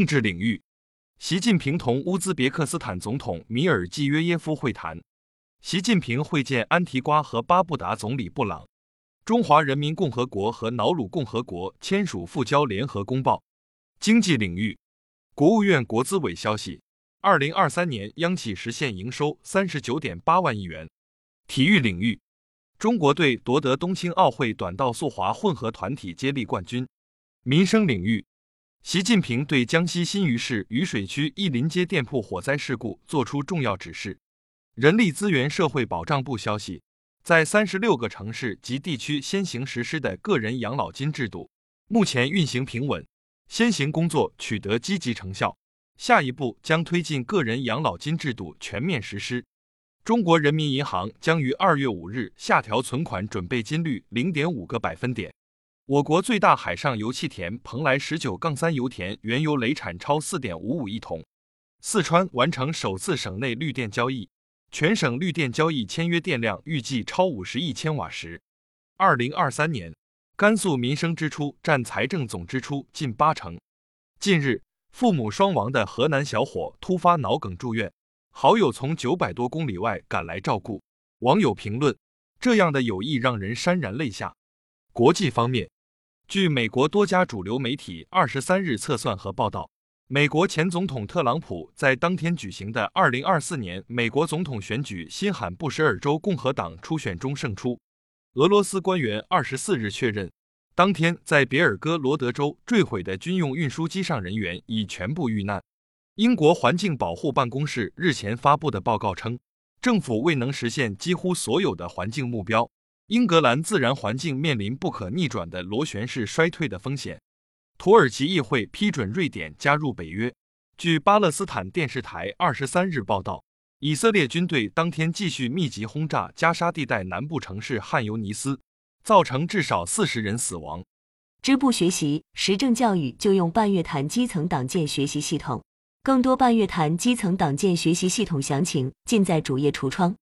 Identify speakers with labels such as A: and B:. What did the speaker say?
A: 政治领域，习近平同乌兹别克斯坦总统米尔季约耶夫会谈。习近平会见安提瓜和巴布达总理布朗。中华人民共和国和瑙鲁共和国签署复交联合公报。经济领域，国务院国资委消息，二零二三年央企实现营收三十九点八万亿元。体育领域，中国队夺得冬青奥会短道速滑混合团体接力冠军。民生领域。习近平对江西新余市渝水区一临街店铺火灾事故作出重要指示。人力资源社会保障部消息，在三十六个城市及地区先行实施的个人养老金制度，目前运行平稳，先行工作取得积极成效。下一步将推进个人养老金制度全面实施。中国人民银行将于二月五日下调存款准备金率零点五个百分点。我国最大海上油气田蓬莱十九杠三油田原油累产超四点五五亿桶。四川完成首次省内绿电交易，全省绿电交易签约电量预计超五十亿千瓦时。二零二三年，甘肃民生支出占财政总支出近八成。近日，父母双亡的河南小伙突发脑梗住院，好友从九百多公里外赶来照顾。网友评论：这样的友谊让人潸然泪下。国际方面。据美国多家主流媒体二十三日测算和报道，美国前总统特朗普在当天举行的二零二四年美国总统选举新罕布什尔州共和党初选中胜出。俄罗斯官员二十四日确认，当天在别尔哥罗德州坠毁的军用运输机上人员已全部遇难。英国环境保护办公室日前发布的报告称，政府未能实现几乎所有的环境目标。英格兰自然环境面临不可逆转的螺旋式衰退的风险。土耳其议会批准瑞典加入北约。据巴勒斯坦电视台二十三日报道，以色列军队当天继续密集轰炸加沙地带南部城市汉尤尼斯，造成至少四十人死亡。
B: 支部学习实政教育就用半月谈基层党建学习系统。更多半月谈基层党建学习系统详情尽在主页橱窗。